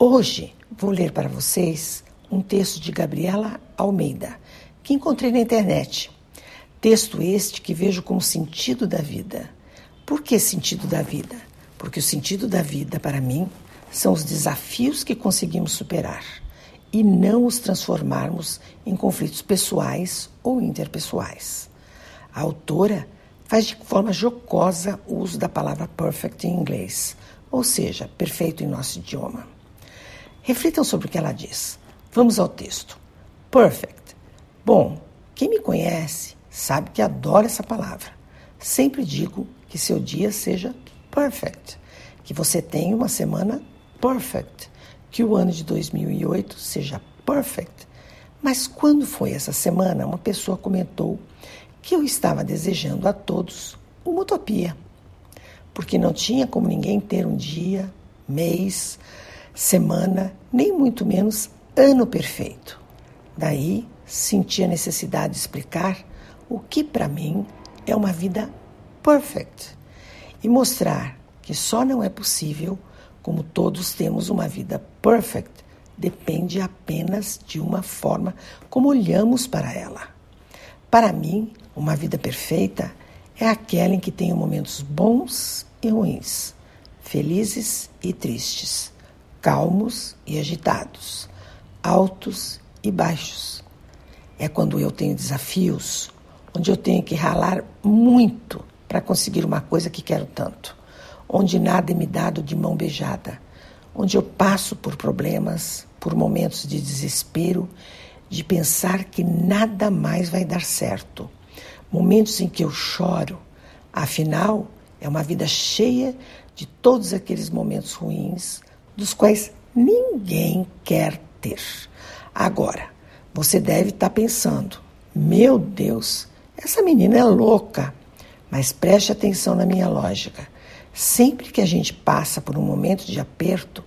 Hoje vou ler para vocês um texto de Gabriela Almeida, que encontrei na internet. Texto este que vejo como sentido da vida. Por que sentido da vida? Porque o sentido da vida, para mim, são os desafios que conseguimos superar e não os transformarmos em conflitos pessoais ou interpessoais. A autora faz de forma jocosa o uso da palavra perfect em inglês, ou seja, perfeito em nosso idioma. Reflitam sobre o que ela diz. Vamos ao texto. Perfect. Bom, quem me conhece sabe que adoro essa palavra. Sempre digo que seu dia seja perfect, que você tenha uma semana perfect, que o ano de 2008 seja perfect. Mas quando foi essa semana, uma pessoa comentou que eu estava desejando a todos uma utopia, porque não tinha como ninguém ter um dia, mês, semana, nem muito menos ano perfeito. Daí senti a necessidade de explicar o que para mim é uma vida perfect e mostrar que só não é possível, como todos temos uma vida perfect, depende apenas de uma forma como olhamos para ela. Para mim, uma vida perfeita é aquela em que tenho momentos bons e ruins, felizes e tristes calmos e agitados, altos e baixos. É quando eu tenho desafios, onde eu tenho que ralar muito para conseguir uma coisa que quero tanto, onde nada é me dado de mão beijada, onde eu passo por problemas, por momentos de desespero, de pensar que nada mais vai dar certo, momentos em que eu choro, afinal, é uma vida cheia de todos aqueles momentos ruins dos quais ninguém quer ter. Agora, você deve estar tá pensando: meu Deus, essa menina é louca. Mas preste atenção na minha lógica. Sempre que a gente passa por um momento de aperto,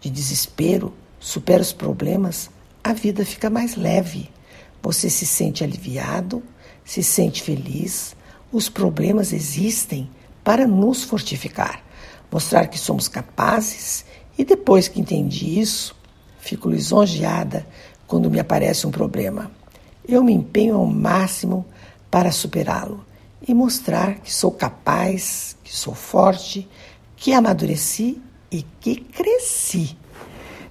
de desespero, supera os problemas, a vida fica mais leve. Você se sente aliviado, se sente feliz. Os problemas existem para nos fortificar, mostrar que somos capazes e depois que entendi isso, fico lisonjeada quando me aparece um problema. Eu me empenho ao máximo para superá-lo e mostrar que sou capaz, que sou forte, que amadureci e que cresci.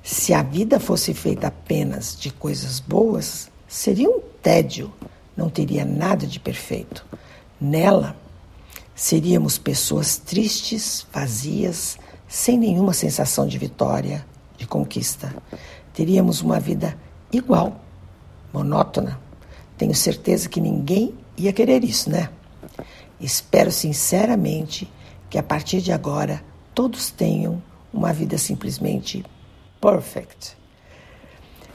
Se a vida fosse feita apenas de coisas boas, seria um tédio, não teria nada de perfeito. Nela, seríamos pessoas tristes, vazias, sem nenhuma sensação de vitória, de conquista. Teríamos uma vida igual, monótona. Tenho certeza que ninguém ia querer isso, né? Espero sinceramente que a partir de agora todos tenham uma vida simplesmente perfect.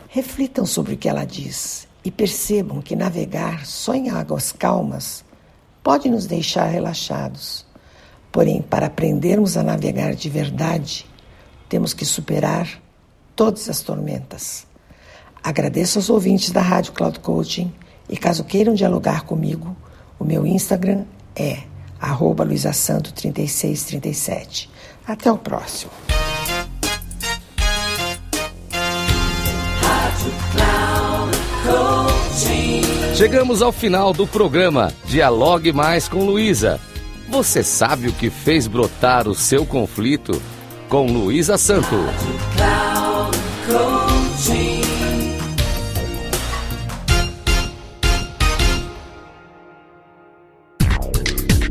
Reflitam sobre o que ela diz e percebam que navegar só em águas calmas pode nos deixar relaxados Porém, para aprendermos a navegar de verdade, temos que superar todas as tormentas. Agradeço aos ouvintes da Rádio Cloud Coaching e caso queiram dialogar comigo, o meu Instagram é arroba luisasanto3637. Até o próximo. Chegamos ao final do programa Dialogue Mais com Luísa. Você sabe o que fez brotar o seu conflito? Com Luísa Santo.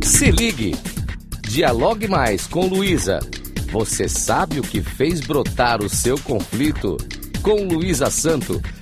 Se ligue. Dialogue mais com Luísa. Você sabe o que fez brotar o seu conflito? Com Luísa Santo